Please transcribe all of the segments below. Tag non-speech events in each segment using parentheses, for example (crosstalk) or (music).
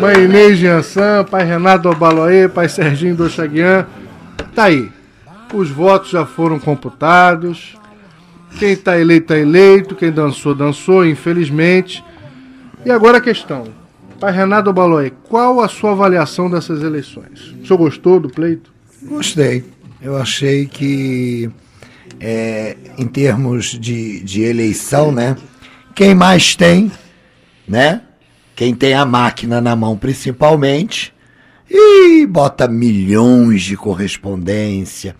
Mãe Inês Jansan, pai Renato Obaloê, pai Serginho do Chaguian. Tá aí. Os votos já foram computados. Quem está eleito, está eleito. Quem dançou, dançou, infelizmente. E agora a questão. Pai Renato Obaloê, qual a sua avaliação dessas eleições? O senhor gostou do pleito? Gostei. Eu achei que, é, em termos de, de eleição, né? Quem mais tem, né? Quem tem a máquina na mão, principalmente, e bota milhões de correspondência,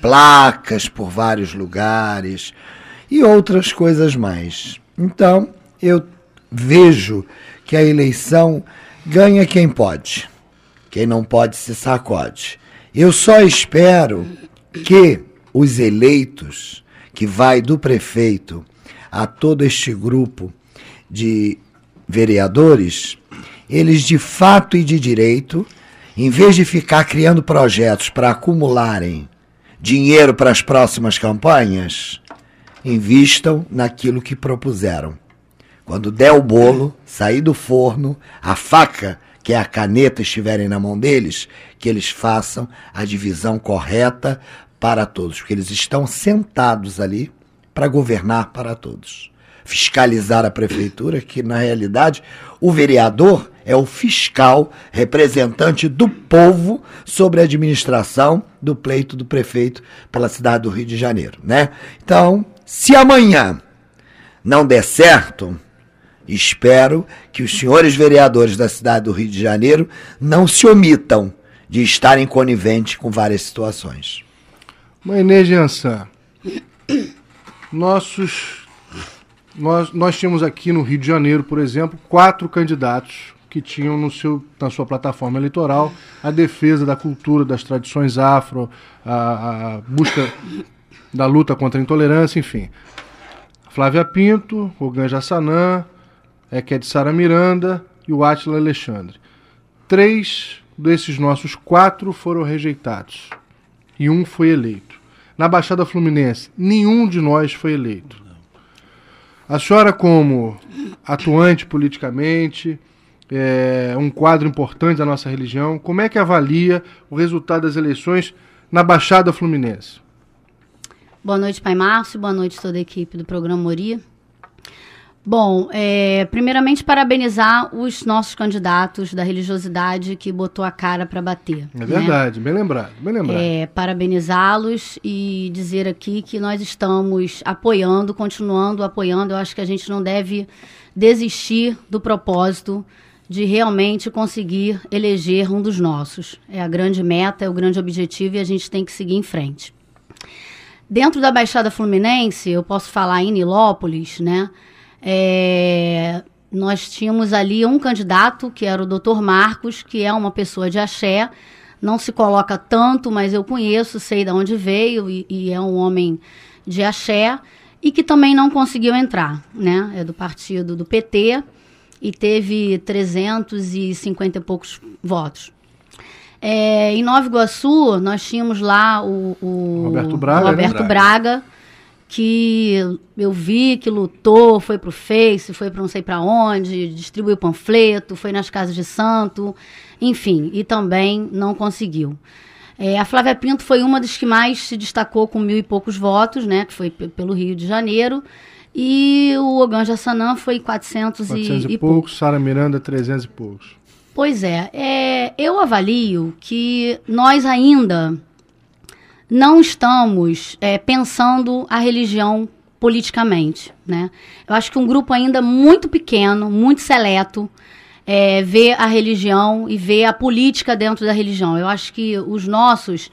placas por vários lugares e outras coisas mais. Então, eu vejo que a eleição ganha quem pode. Quem não pode se sacode. Eu só espero que os eleitos, que vai do prefeito a todo este grupo de vereadores, eles de fato e de direito, em vez de ficar criando projetos para acumularem dinheiro para as próximas campanhas, invistam naquilo que propuseram. Quando der o bolo, sair do forno, a faca, que é a caneta, estiverem na mão deles, que eles façam a divisão correta para todos, porque eles estão sentados ali para governar para todos fiscalizar a prefeitura, que na realidade o vereador é o fiscal representante do povo sobre a administração do pleito do prefeito pela cidade do Rio de Janeiro, né? Então, se amanhã não der certo, espero que os senhores vereadores da cidade do Rio de Janeiro não se omitam de estarem coniventes com várias situações. Mãe Jansan, nossos nós, nós tínhamos aqui no Rio de Janeiro, por exemplo, quatro candidatos que tinham no seu, na sua plataforma eleitoral a defesa da cultura, das tradições afro, a, a busca da luta contra a intolerância, enfim. Flávia Pinto, o Ganja Sanã, Eked Sara Miranda e o Átila Alexandre. Três desses nossos quatro foram rejeitados e um foi eleito. Na Baixada Fluminense, nenhum de nós foi eleito. A senhora, como atuante politicamente, é um quadro importante da nossa religião, como é que avalia o resultado das eleições na Baixada Fluminense? Boa noite, Pai Márcio. Boa noite, toda a equipe do programa Moria. Bom, é, primeiramente parabenizar os nossos candidatos da religiosidade que botou a cara para bater. É né? verdade, bem lembrado, bem lembrado. É, parabenizá-los e dizer aqui que nós estamos apoiando, continuando apoiando. Eu acho que a gente não deve desistir do propósito de realmente conseguir eleger um dos nossos. É a grande meta, é o grande objetivo e a gente tem que seguir em frente. Dentro da Baixada Fluminense, eu posso falar em Nilópolis, né? É, nós tínhamos ali um candidato, que era o Dr. Marcos, que é uma pessoa de axé, não se coloca tanto, mas eu conheço, sei de onde veio e, e, é um homem de axé e que também não conseguiu entrar, né? É do partido do PT e teve 350 e poucos votos. É, em Nova Iguaçu, nós tínhamos lá o, o Roberto Braga, né? Roberto né? Braga que eu vi que lutou, foi pro Face, foi para não sei para onde, distribuiu panfleto, foi nas casas de santo, enfim, e também não conseguiu. É, a Flávia Pinto foi uma das que mais se destacou com mil e poucos votos, né, que foi pelo Rio de Janeiro, e o Oganja Sanã foi 400, 400 e, e, poucos, Sara Miranda 300 e poucos. Pois é, é, eu avalio que nós ainda não estamos é, pensando a religião politicamente, né? Eu acho que um grupo ainda muito pequeno, muito seleto, é, vê a religião e vê a política dentro da religião. Eu acho que os nossos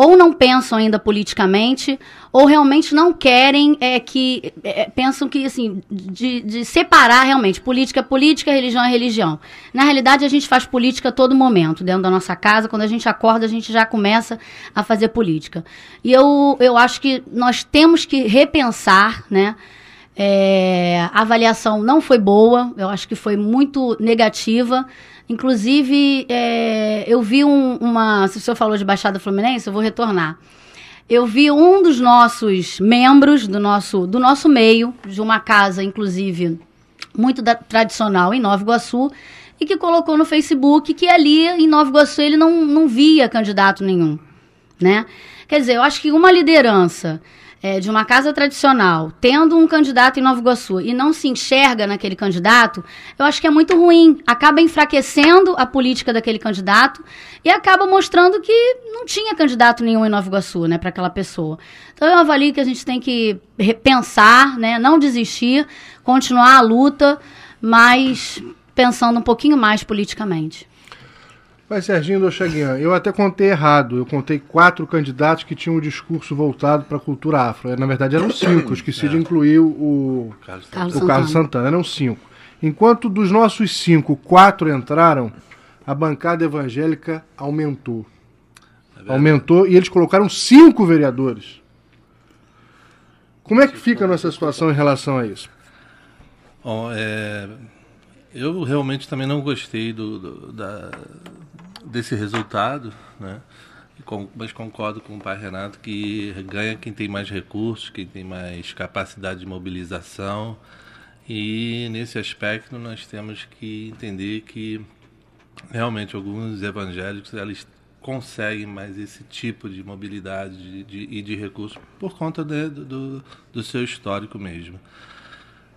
ou não pensam ainda politicamente, ou realmente não querem é, que. É, pensam que, assim, de, de, separar realmente política é política, religião é religião. Na realidade, a gente faz política a todo momento, dentro da nossa casa. Quando a gente acorda, a gente já começa a fazer política. E eu, eu acho que nós temos que repensar, né? É, a avaliação não foi boa, eu acho que foi muito negativa. Inclusive, é, eu vi um, uma. Se o senhor falou de Baixada Fluminense, eu vou retornar. Eu vi um dos nossos membros do nosso, do nosso meio, de uma casa, inclusive, muito da, tradicional em Nova Iguaçu, e que colocou no Facebook que ali em Nova Iguaçu ele não, não via candidato nenhum, né? Quer dizer, eu acho que uma liderança é, de uma casa tradicional, tendo um candidato em Nova Iguaçu e não se enxerga naquele candidato, eu acho que é muito ruim. Acaba enfraquecendo a política daquele candidato e acaba mostrando que não tinha candidato nenhum em Nova Iguaçu, né, para aquela pessoa. Então eu avalio que a gente tem que repensar, né, não desistir, continuar a luta, mas pensando um pouquinho mais politicamente. Mas, Serginho do Chaguian, eu até contei errado. Eu contei quatro candidatos que tinham um discurso voltado para a cultura afro. Na verdade, eram cinco. Esqueci é. de incluir o Carlos, Carlos, o Carlos Santana. Santana. Eram cinco. Enquanto dos nossos cinco, quatro entraram, a bancada evangélica aumentou. É aumentou e eles colocaram cinco vereadores. Como é que fica a nossa situação em relação a isso? Bom, é, eu realmente também não gostei do, do da, desse resultado, né? mas concordo com o pai Renato que ganha quem tem mais recursos, quem tem mais capacidade de mobilização. E nesse aspecto nós temos que entender que realmente alguns evangélicos eles conseguem mais esse tipo de mobilidade de, de, e de recursos por conta de, do, do seu histórico mesmo.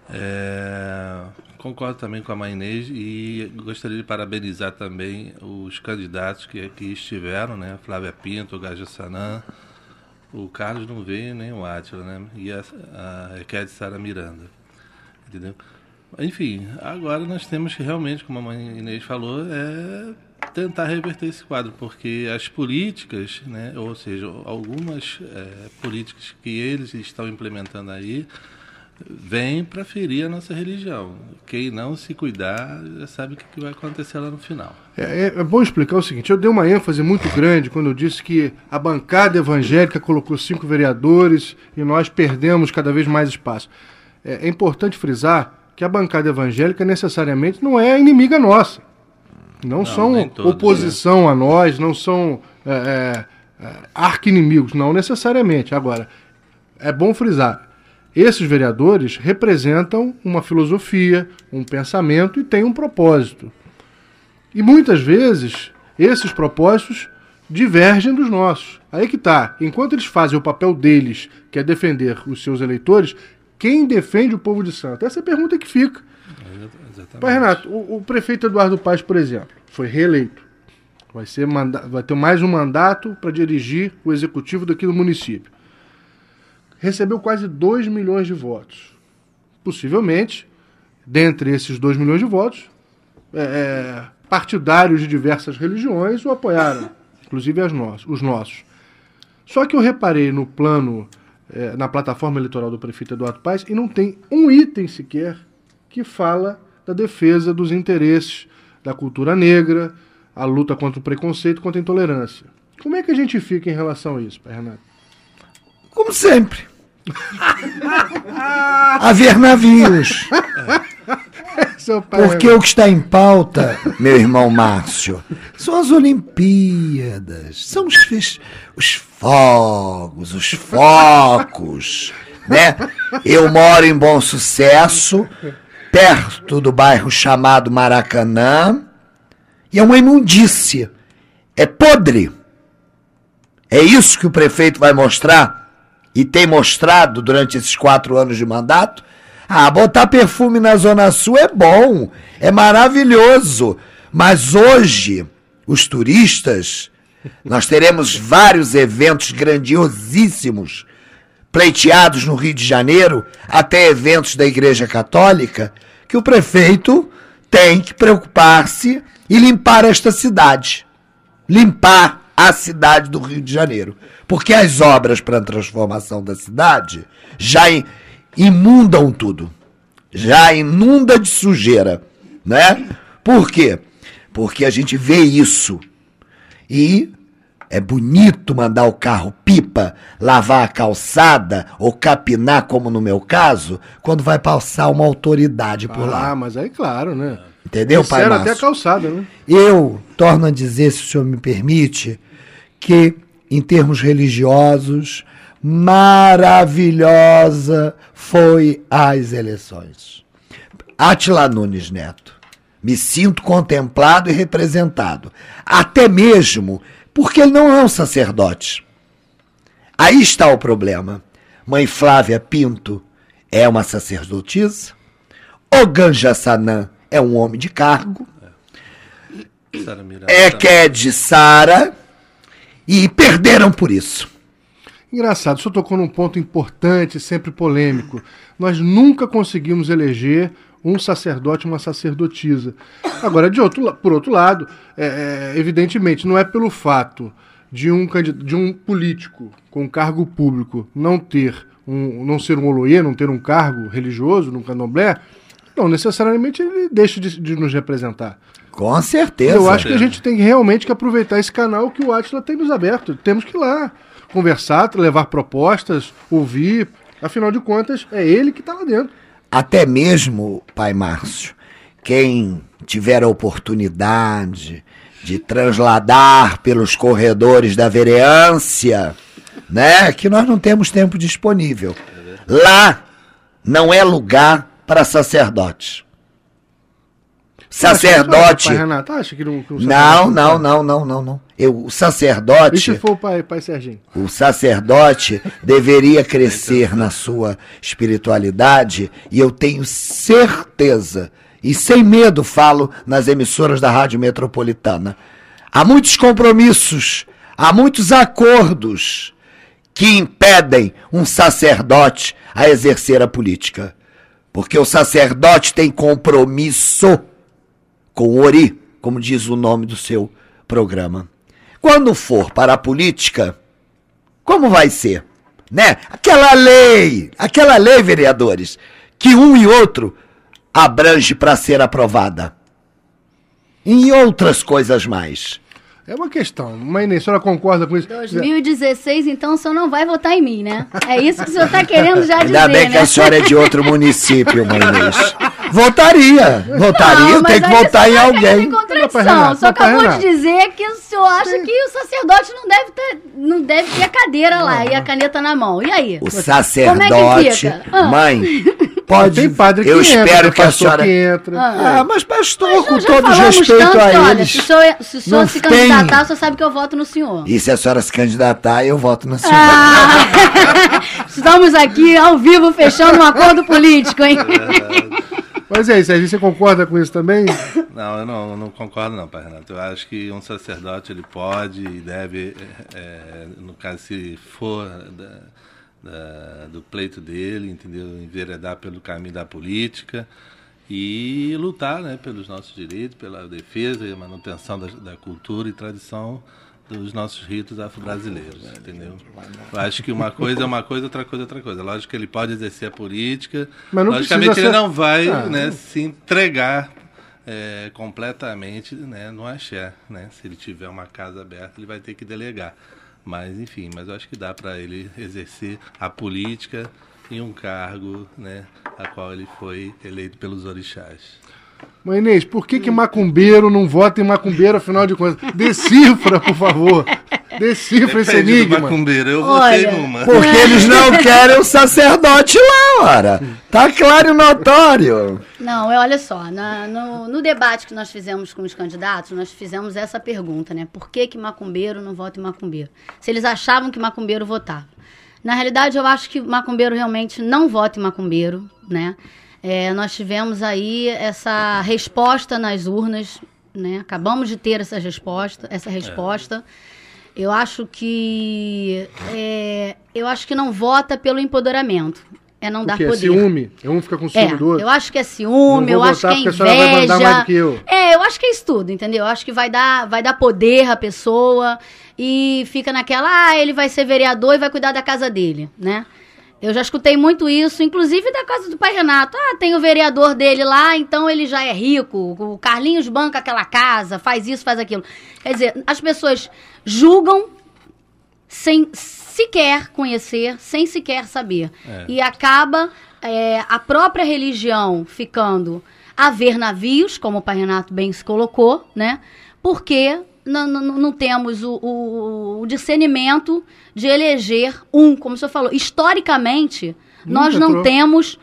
É, concordo também com a mãe Inês e gostaria de parabenizar também os candidatos que aqui estiveram, né? Flávia Pinto, Gaja Sanã, o Carlos não veio, nem o Átila, né? E a, a Sara Miranda, entendeu? Enfim, agora nós temos que realmente, como a mãe Inês falou, é tentar reverter esse quadro, porque as políticas, né, ou seja, algumas é, políticas que eles estão implementando aí, vem para ferir a nossa religião. Quem não se cuidar já sabe o que vai acontecer lá no final. É, é, é, bom explicar o seguinte: eu dei uma ênfase muito grande quando eu disse que a bancada evangélica colocou cinco vereadores e nós perdemos cada vez mais espaço. É, é importante frisar que a bancada evangélica necessariamente não é inimiga nossa. Não, não são todos, oposição né? a nós, não são é, é, é arqui-inimigos, não necessariamente. Agora, é bom frisar esses vereadores representam uma filosofia, um pensamento e têm um propósito. E muitas vezes esses propósitos divergem dos nossos. Aí que está. Enquanto eles fazem o papel deles, que é defender os seus eleitores, quem defende o povo de Santo? Essa é a pergunta que fica. Exatamente. Pai Renato, o, o, prefeito Eduardo Paz, por exemplo, foi reeleito. Vai, ser vai ter mais um mandato para dirigir o executivo daqui do município recebeu quase 2 milhões de votos. Possivelmente, dentre esses 2 milhões de votos, é, é, partidários de diversas religiões o apoiaram, (laughs) inclusive as os nossos. Só que eu reparei no plano, é, na plataforma eleitoral do prefeito Eduardo Paes, e não tem um item sequer que fala da defesa dos interesses da cultura negra, a luta contra o preconceito, contra a intolerância. Como é que a gente fica em relação a isso, Pai Renato? Como sempre. Haver navios. Porque o que está em pauta, meu irmão Márcio, são as Olimpíadas, são os, os fogos, os focos, né? Eu moro em Bom Sucesso, perto do bairro chamado Maracanã, e é uma imundícia, é podre. É isso que o prefeito vai mostrar e tem mostrado durante esses quatro anos de mandato. Ah, botar perfume na Zona Sul é bom, é maravilhoso. Mas hoje, os turistas, nós teremos vários eventos grandiosíssimos pleiteados no Rio de Janeiro, até eventos da Igreja Católica, que o prefeito tem que preocupar-se e limpar esta cidade. Limpar a cidade do Rio de Janeiro. Porque as obras para a transformação da cidade já imundam tudo. Já inunda de sujeira, né? Por quê? Porque a gente vê isso. E é bonito mandar o carro pipa, lavar a calçada ou capinar, como no meu caso, quando vai passar uma autoridade por ah, lá. Ah, mas aí claro, né? Entendeu, pai Márcio? até a calçada, né? Eu torno a dizer, se o senhor me permite, que, em termos religiosos, maravilhosa foi as eleições. Atila Nunes Neto, Me sinto contemplado e representado. Até mesmo porque ele não é um sacerdote. Aí está o problema. Mãe Flávia Pinto é uma sacerdotisa? O Ganja Sanã é um homem de cargo? É que é de Sara e perderam por isso. Engraçado, o senhor tocou num ponto importante, sempre polêmico. Nós nunca conseguimos eleger um sacerdote, uma sacerdotisa. Agora, de outro, por outro lado, é, é, evidentemente, não é pelo fato de um, de um político com cargo público não ter um, não ser um oloê, não ter um cargo religioso no candomblé, não necessariamente ele deixa de, de nos representar. Com certeza. Eu acho que a gente tem realmente que aproveitar esse canal que o Atila tem nos aberto. Temos que ir lá conversar, levar propostas, ouvir. Afinal de contas, é ele que está lá dentro. Até mesmo, pai Márcio, quem tiver a oportunidade de transladar pelos corredores da vereância, né? Que nós não temos tempo disponível. Lá não é lugar para sacerdotes. Sacerdote. Pai Renato, acha que não. que o Não, sacerdote- não, não, não, não, não. Eu, o sacerdote. for o pai, pai Serginho? O sacerdote deveria crescer na sua espiritualidade e eu tenho certeza, e sem medo falo nas emissoras da Rádio Metropolitana. Há muitos compromissos, há muitos acordos que impedem um sacerdote a exercer a política. Porque o sacerdote tem compromisso com o Ori, como diz o nome do seu programa. Quando for para a política, como vai ser? Né? Aquela lei, aquela lei, vereadores, que um e outro abrange para ser aprovada. E outras coisas mais. É uma questão. Mas a senhora concorda com isso? 2016, então o senhor não vai votar em mim, né? É isso que o senhor está querendo já dizer, Ainda bem que né? a senhora é de outro município, mãe Inês. (laughs) Votaria, votaria, tem que votar em alguém. Não, pai acabou de dizer que o senhor acha que o sacerdote não deve ter, não deve ter a cadeira lá e a caneta na mão. E aí? O Como é sacerdote, que fica? Ah. mãe, (laughs) pode. Tem padre que eu entra, espero que a senhora. que entra. Ah, mas pastor, Mas com todo respeito tanto a olha, eles. se o senhor, se, senhor não se tem- candidatar, o senhor sabe que eu voto no senhor. E se a senhora se candidatar, eu voto na senhora. Ah, (laughs) estamos aqui ao vivo fechando um acordo político, hein? (laughs) Mas é isso, Serginho, você concorda com isso também? Não, eu não, não concordo não, pai Renato. Eu acho que um sacerdote ele pode e deve, é, é, no caso se for da- da- do pleito dele, entendeu, enveredar pelo caminho da política e lutar, né, pelos nossos direitos, pela defesa e manutenção da, da cultura e tradição dos nossos ritos afro-brasileiros, entendeu? Eu acho que uma coisa é uma coisa, outra coisa é outra coisa. Lógico que ele pode exercer a política, Mas não logicamente precisa ele ser- não vai, Ah, né, se entregar é, completamente né, no axé. Né? Se ele tiver uma casa aberta, ele vai ter que delegar. Mas, enfim, mas eu acho que dá para ele exercer a política em um cargo né, a qual ele foi eleito pelos orixás. Mãe Inês, por que, que macumbeiro não vota em macumbeiro, afinal de contas? Decifra, por favor. Decifra esse Depende do enigma. macumbeiro, eu Olha, votei numa. Porque eles não querem o sacerdote lá, ora. Tá claro e notório. Não, é, olha só, na- no, no debate que nós fizemos com os candidatos, nós fizemos essa pergunta, né? Por que, que macumbeiro não vota em macumbeiro? Se eles achavam que macumbeiro votava. Na realidade, eu acho que macumbeiro realmente não vota em macumbeiro, né? É, nós tivemos aí essa resposta nas urnas, né? Acabamos de ter essa resposta, essa resposta. Eu acho que é, eu acho que não vota pelo empoderamento. É não dar é poder. ciúme. Um fica com ciúme É, do outro. eu acho que é ciúme, eu acho que é porque a senhora vai mandar inveja. mais do que eu. É, eu acho que é isso tudo, entendeu? Eu acho que vai dar, vai dar poder à pessoa e fica naquela, ah, ele vai ser vereador e vai cuidar da casa dele, né? Eu já escutei muito isso, inclusive da casa do pai Renato. Ah, tem o vereador dele lá, então ele já é rico. O Carlinhos banca aquela casa, faz isso, faz aquilo. Quer dizer, as pessoas julgam sem sequer conhecer, sem sequer saber. É. E acaba é, a própria religião ficando a ver navios, como o Pai Renato bem se colocou, né? Porque não, não, não temos o, o- o discernimento de eleger um, como o senhor falou. Historicamente, nós Nunca não trou- temos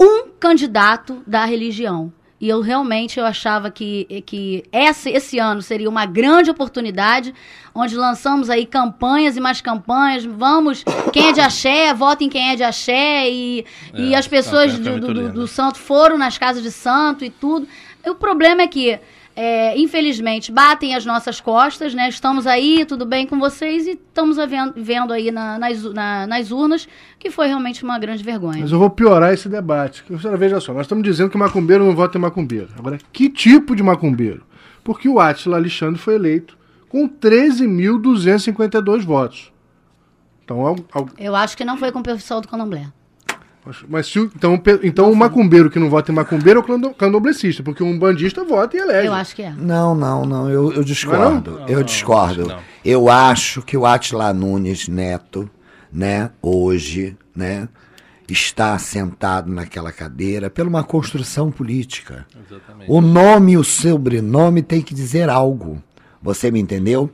um candidato da religião. E eu realmente eu achava que, que esse, esse ano seria uma grande oportunidade, onde lançamos aí campanhas e mais campanhas. Vamos, quem é de axé, votem quem é de axé. E, É, e as pessoas campanha foi do, muito do, linda. do santo foram nas casas de santo e tudo. E o problema é que, é, infelizmente, batem as nossas costas, né? Estamos aí, tudo bem com vocês, e estamos a ven- vendo aí na- nas, na- nas urnas que foi realmente uma grande vergonha. Mas eu vou piorar esse debate. Que, Senhora, veja só, nós estamos dizendo que macumbeiro não vota em macumbeiro. Agora, que tipo de macumbeiro? Porque o Átila Alexandre foi eleito com 13.252 votos. Então, é um- Eu acho que não foi com o pessoal do Candomblé. Mas se, então, então o macumbeiro que não vota em macumbeiro é o cando- candomblessista, porque um bandista vota e elege. Eu acho que é. Não, não, não, eu, eu discordo. Não, eu não, discordo. não. Eu acho que o Atila Nunes Neto, né, hoje, né, está sentado naquela cadeira por uma construção política. Exatamente. O nome e o sobrenome tem que dizer algo. Você me entendeu?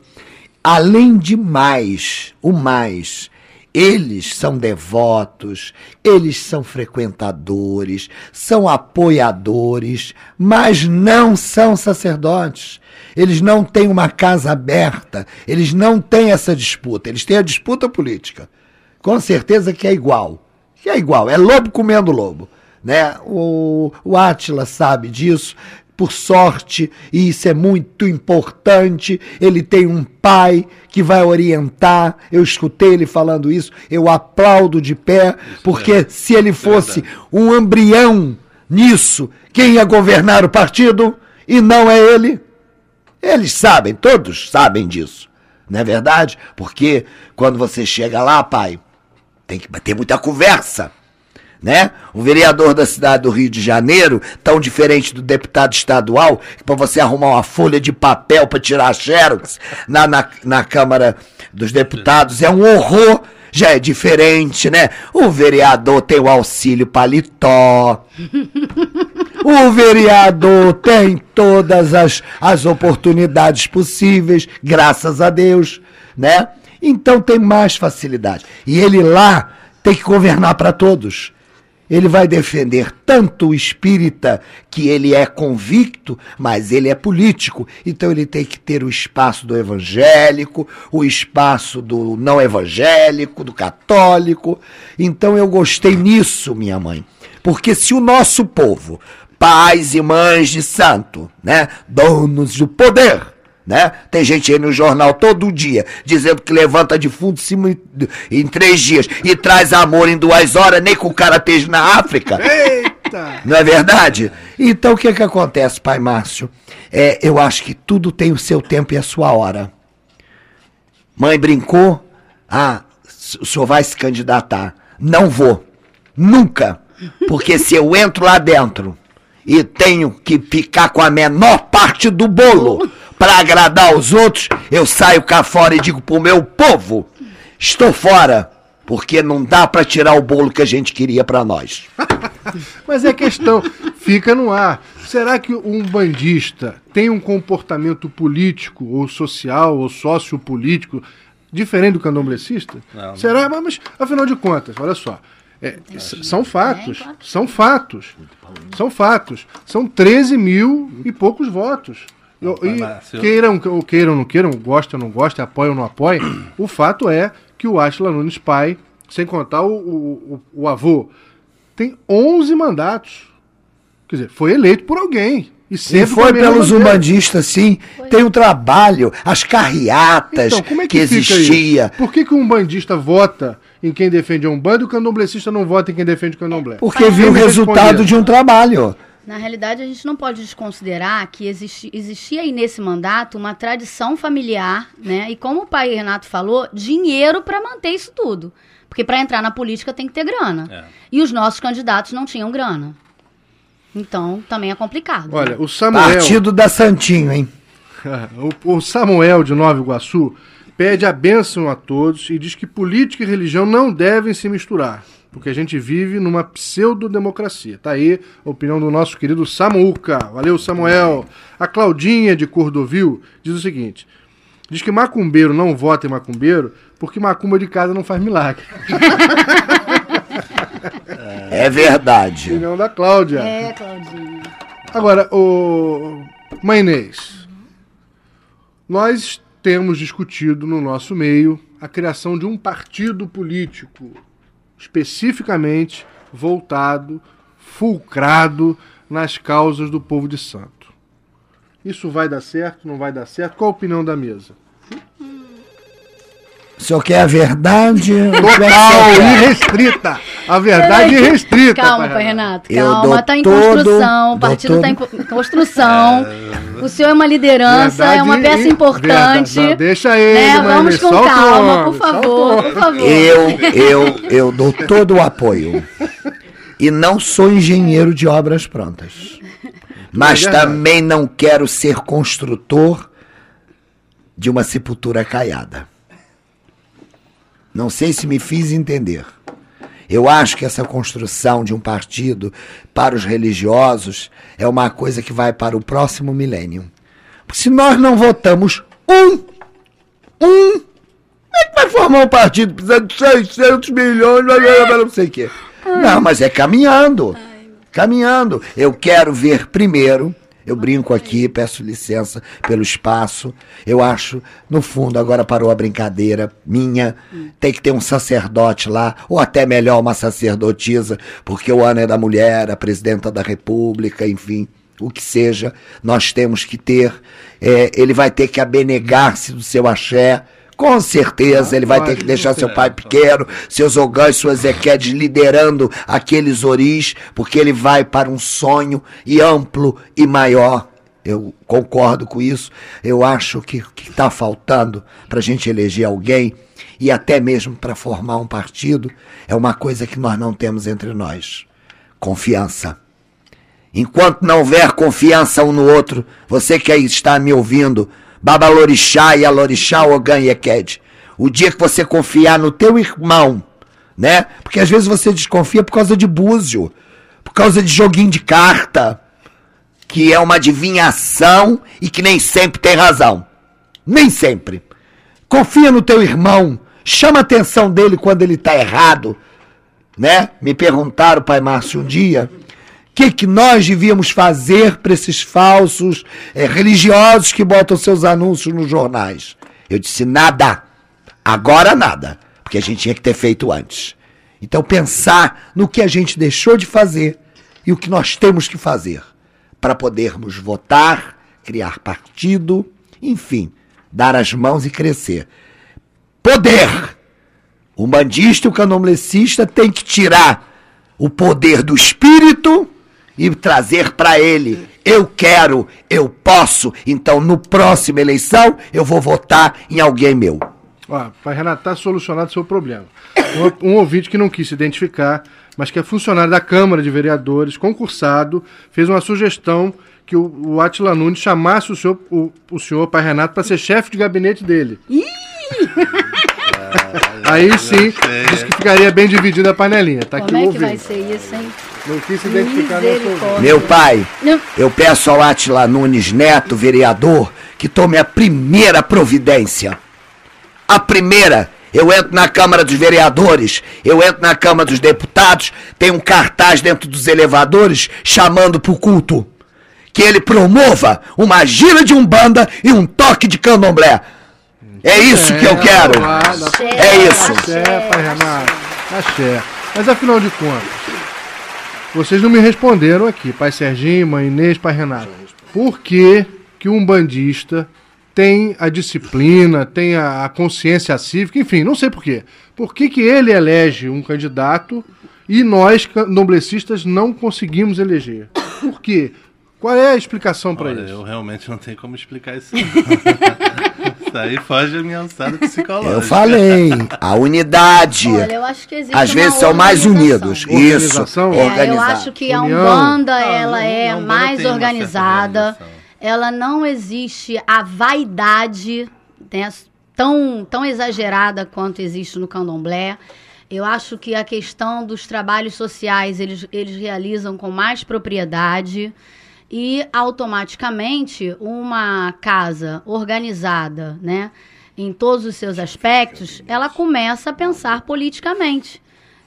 Além de mais, o mais, eles são devotos, eles são frequentadores, são apoiadores, mas não são sacerdotes. Eles não têm uma casa aberta, eles não têm essa disputa, eles têm a disputa política. Com certeza que é igual. Que é igual, é lobo comendo lobo. Né? O, o Átila sabe disso. Por sorte, e isso é muito importante, ele tem um pai que vai orientar. Eu escutei ele falando isso, eu aplaudo de pé, porque se ele fosse um embrião nisso, quem ia governar o partido? E não é ele. Eles sabem, todos sabem disso. Não é verdade? Porque quando você chega lá, pai, tem que ter muita conversa. Né? O vereador da cidade do Rio de Janeiro, tão diferente do deputado estadual, que para você arrumar uma folha de papel para tirar xerox na, na, na Câmara dos Deputados é um horror. Já é diferente, né? O vereador tem o auxílio paletó. O vereador tem todas as, as oportunidades possíveis, graças a Deus, né? Então tem mais facilidade. E ele lá tem que governar para todos. Ele vai defender tanto o espírita, que ele é convicto, mas ele é político. Então ele tem que ter o espaço do evangélico, o espaço do não evangélico, do católico. Então eu gostei nisso, minha mãe. Porque se o nosso povo, pais e mães de santo, né, donos do poder, né? Tem gente aí no jornal todo dia dizendo que levanta defunto cima em, em três dias e traz amor em duas horas, nem que o cara esteja na África. Eita! Não é verdade? Então o que que acontece, pai Márcio? É, eu acho que tudo tem o seu tempo e a sua hora. Mãe brincou? Ah, o senhor vai se candidatar. Não vou. Nunca. Porque se eu entro lá dentro e tenho que ficar com a menor parte do bolo para agradar os outros, eu saio cá fora e digo pro meu povo: estou fora. Porque não dá para tirar o bolo que a gente queria para nós. (laughs) Mas é questão, fica no ar. Será que um bandista tem um comportamento político, ou social, ou sociopolítico diferente do candomblecista? Não. Será? Mas, mas, afinal de contas, olha só. é, são fatos. São fatos. São fatos. São 13 mil e poucos votos. Eu- E queiram ou queiram ou não queiram, gostem ou não gostem, apoiam ou não apoiam, o fato é que o Átila Nunes pai, sem contar o, o, o- o avô, tem 11 mandatos. Quer dizer, foi eleito por alguém. E E sempre foi pelos umbandistas, sim. Tem o trabalho, as carreatas Então, como é que, que, existia. isso? Por que, que um bandista vota em quem defende a Umbanda e o candomblecista não vota em quem defende o candomblé? Porque viu o resultado de um trabalho. Na realidade, a gente não pode desconsiderar que existi- existia aí nesse mandato uma tradição familiar, né? E como o pai Renato falou, dinheiro para manter isso tudo. Porque para entrar na política tem que ter grana. É. E os nossos candidatos não tinham grana. Então, também é complicado. Olha, o Samuel, Partido da Santinho, hein? (laughs) o, o Samuel de Nova Iguaçu pede a bênção a todos e diz que política e religião não devem se misturar, porque a gente vive numa pseudo-democracia. Tá aí a opinião do nosso querido Samuca. Valeu, Samuel. A Claudinha de Cordovil diz o seguinte: diz que macumbeiro não vota em macumbeiro porque macumba de casa não faz milagre. (laughs) É verdade. Opinião da Cláudia. É, Claudinha. Agora, o Mainês, nós temos discutido no nosso meio a criação de um partido político especificamente voltado, fulcrado nas causas do povo de Santo. Isso vai dar certo? Não vai dar certo? Qual a opinião da mesa? O senhor quer a verdade? Total, irrestrita. A verdade irrestrita. Calma, pai Renato. Calma, está em construção. O partido está em construção. O senhor é uma liderança, verdade, é uma peça importante. Verdade, deixa ele. Né? Vamos com calma, por favor, por favor. Eu, eu, eu dou todo o apoio. E não sou engenheiro de obras prontas. Mas é também não quero ser construtor de uma sepultura caiada. Não sei se me fiz entender. Eu acho que essa construção de um partido para os religiosos é uma coisa que vai para o próximo milênio. Porque se nós não votamos um, um, como é que vai formar um partido precisando de 600 milhões, não sei o quê. Não, mas é caminhando. Caminhando. Eu quero ver primeiro eu brinco aqui, peço licença pelo espaço. Eu acho, no fundo, agora parou a brincadeira minha. Tem que ter um sacerdote lá, ou até melhor, uma sacerdotisa, porque o ano é da mulher, a presidenta da república, enfim o que seja, nós temos que ter. É, ele vai ter que abenegar-se do seu axé, com certeza ele vai ter que deixar seu pai pequeno, seus ogãs, suas equedes liderando aqueles oris, porque ele vai para um sonho e amplo e maior. Eu concordo com isso. Eu acho que o que está faltando para a gente eleger alguém e até mesmo para formar um partido é uma coisa que nós não temos entre nós: confiança. Enquanto não houver confiança um no outro, você que aí está me ouvindo, Babalorixá e Alorixá Ogan Yeked. O dia que você confiar no teu irmão, né? Porque às vezes você desconfia por causa de búzio, por causa de joguinho de carta, que é uma adivinhação e que nem sempre tem razão. Nem sempre. Confia no teu irmão, chama a atenção dele quando ele está errado, né? Me perguntaram, pai Márcio, um dia, que, que nós devíamos fazer para esses falsos é, religiosos que botam seus anúncios nos jornais? Eu disse: nada. Agora nada. Porque a gente tinha que ter feito antes. Então, pensar no que a gente deixou de fazer e o que nós temos que fazer para podermos votar, criar partido, enfim, dar as mãos e crescer. Poder! O mandista e o candomblessista tem que tirar o poder do espírito e trazer para ele. Eu quero, eu posso, então no próxima eleição eu vou votar em alguém meu. Ó, pai Renato, está solucionado o seu problema. Um, um, ouvinte que não quis se identificar, mas que é funcionário da Câmara de Vereadores, concursado, fez uma sugestão que o, o Atila Nunes chamasse o senhor, o, o senhor, pai Renato, para ser chefe de gabinete dele. Ih! (laughs) Aí sim, diz que ficaria bem dividida a panelinha. Tá Como aqui é que vai ser isso, hein? Não quis se identificar Meu pai, eu peço ao Atila Nunes Neto, vereador, que tome a primeira providência. A primeira. Eu entro na Câmara dos Vereadores, eu entro na Câmara dos Deputados, tem um cartaz dentro dos elevadores chamando pro culto. Que ele promova uma gira de umbanda e um toque de candomblé. É isso que eu quero. É isso. Axé, pai Renato. Axé. Mas afinal de contas, vocês não me responderam aqui, pai Serginho, mãe Inês, pai Renato. Por que, que um bandista tem a disciplina, tem a, a consciência cívica, enfim, não sei por quê. Por que, que ele elege um candidato e nós, noblecistas, não conseguimos eleger? Por quê? Qual é a explicação para isso? Eu realmente não tenho como explicar isso. (laughs) isso aí foge a minha alçada psicológica. Eu falei, a unidade. Olha, eu acho que existe Às vezes são mais unidos. Isso. É, eu acho que a Umbanda ah, ela é não, mais organizada. Ela não existe a vaidade né, tão, tão exagerada quanto existe no candomblé. Eu acho que a questão dos trabalhos sociais eles, eles realizam com mais propriedade e automaticamente uma casa organizada, né, em todos os seus aspectos, ela começa a pensar politicamente.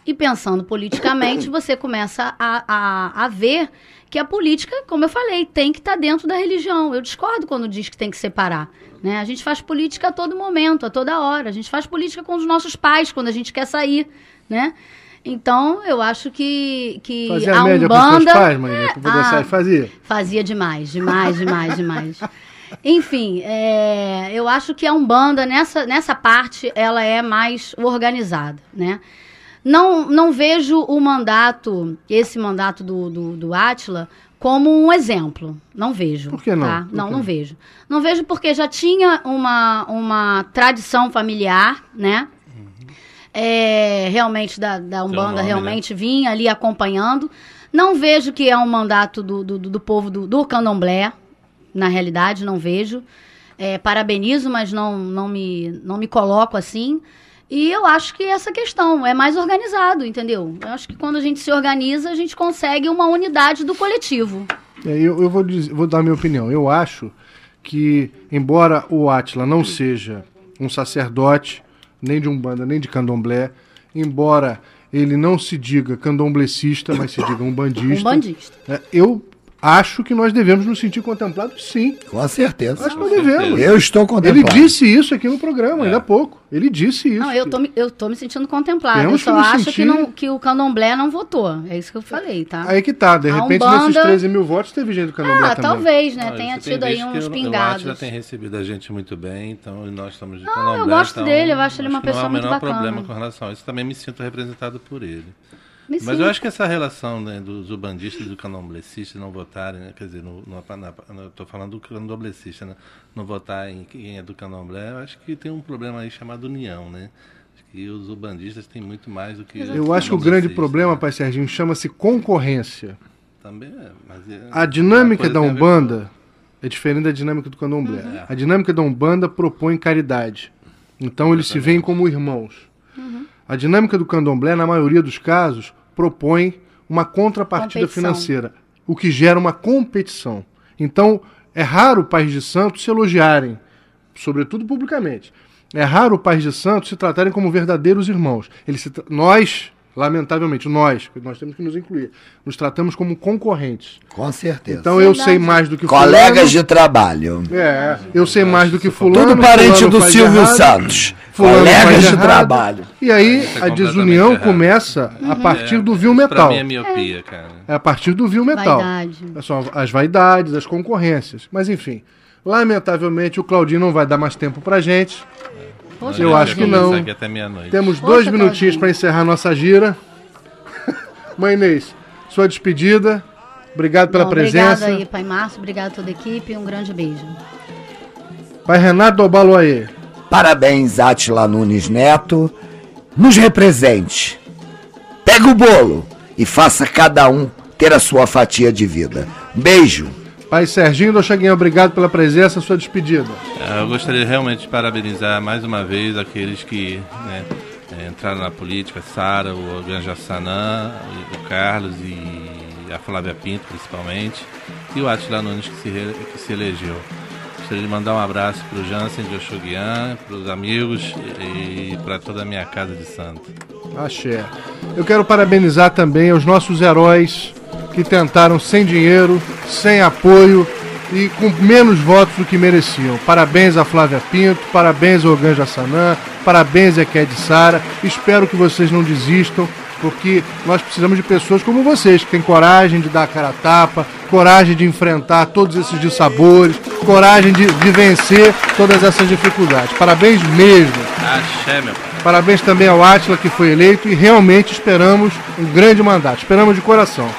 E pensando politicamente, (coughs) você começa a, a, a ver que a política, como eu falei, tem que estar tá dentro da religião. Eu discordo quando diz que tem que separar. Né? A gente faz política a todo momento, a toda hora. A gente faz política com os nossos pais quando a gente quer sair, né? Então, eu acho que, que fazia a, média Umbanda... com seus pais, mãe, né? poder ah, sair, fazia? Fazia demais, demais, demais, demais. (laughs) Enfim, é, eu acho que a Umbanda, nessa, nessa parte, ela é mais organizada, né? Não, não vejo o mandato, esse mandato do, do, do Átila, como um exemplo. Não vejo. Por que não? Tá? Não, não vejo. Não vejo porque já tinha uma, uma tradição familiar, né? É, realmente da, da Umbanda, nome, né? realmente né? vinha ali acompanhando. Não vejo que é um mandato do, do, do povo do, do candomblé, na realidade, não vejo. É, parabenizo, mas não, não, me, não me coloco assim. E eu acho que essa questão é mais organizado, entendeu? Eu acho que quando a gente se organiza, a gente consegue uma unidade do coletivo. É, eu, eu vou, dizer, vou dar minha opinião. Eu acho que, embora o Átila não seja um sacerdote, nem de Umbanda, nem de candomblé, embora ele não se diga candomblecista, mas se diga um bandista. Um bandista. É, eu acho que nós devemos nos sentir contemplados, sim. Com certeza. Acho que nós devemos. Eu estou contemplado. Ele disse isso aqui no programa, é. ainda há pouco. Ele disse isso. Não, eu tô, eu tô me sentindo contemplado. Temos eu só acho sentir... que, não, que o candomblé não votou. É isso que eu falei, tá? Aí que tá. De repente, Umbanda... nesses 13 mil votos, teve gente do candomblé ah, também. talvez, né? Ah, Tenha tido aí uns pingados. O já tem recebido a gente muito bem, então nós estamos de não, candomblé. eu gosto então, dele, eu acho ele uma pessoa muito bacana. Não há o menor problema com relação a isso. Também me sinto representado por ele. Me Mas eu acho que essa relação né, dos ubandistas e do candomblecista não votarem, né, quer dizer, no, no, estou falando do candomblecista, né, não votar em quem é do candomblé, eu acho que tem um problema aí chamado união, né? Acho que os ubandistas têm muito mais do que. Eu acho que o grande problema, né? pai Serginho, chama-se concorrência. Também é, mas é, a dinâmica da Umbanda é diferente da dinâmica do candomblé. Uhum. A dinâmica da Umbanda propõe caridade. Então eles se veem como irmãos. A dinâmica do candomblé, na maioria dos casos, propõe uma contrapartida competição. financeira, o que gera uma competição. Então, é raro pais de santos se elogiarem, sobretudo publicamente. É raro pais de santos se tratarem como verdadeiros irmãos. Eles nós, Lamentavelmente, nós, nós temos que nos incluir, nos tratamos como concorrentes. Com certeza. Então eu sei mais do que Colegas fulano, de trabalho. É, eu sei mais do que fulano. Tudo parente fulano do Silvio errado, Santos. Colegas de errado, trabalho. E aí a desunião errado. começa uhum. a partir do vil metal. Pra mim é miopia, cara. É a partir do vil metal. Vaidade. São as vaidades, as concorrências. Mas enfim, lamentavelmente o Claudinho não vai dar mais tempo pra gente. Poxa, eu acho que não. Temos Poxa, dois minutinhos para encerrar nossa gira. (laughs) Mãe Inês, sua despedida. Obrigado pela Bom, presença. Obrigado aí, Pai Márcio. Obrigado a toda a equipe. Um grande beijo. Pai Renato Dobaloaê. Parabéns, Atila Nunes Neto. Nos represente. Pega o bolo e faça cada um ter a sua fatia de vida. Beijo. Pai Serginho do Chaguinha, obrigado pela presença, sua despedida. É, eu gostaria realmente de parabenizar mais uma vez aqueles que né, é, entraram na política, Sara, o Ganja Sanã, o Carlos e a Flávia Pinto principalmente, e o Atila Nunes que se, que se elegeu. Gostaria de mandar um abraço para o Jansen de Oxoguian, para os amigos e para toda a minha casa de santo. Axé. Eu quero parabenizar também os nossos heróis que tentaram sem dinheiro, sem apoio e com menos votos do que mereciam. Parabéns a Flávia Pinto, parabéns ao Ganja Sanã, parabéns a Ked Sara. Espero que vocês não desistam, porque nós precisamos de pessoas como vocês, que têm coragem de dar a cara a tapa, coragem de enfrentar todos esses dissabores, coragem de, de vencer todas essas dificuldades. Parabéns mesmo. Axé, meu pai. Parabéns também ao Átila, que foi eleito, e realmente esperamos um grande mandato. Esperamos de coração.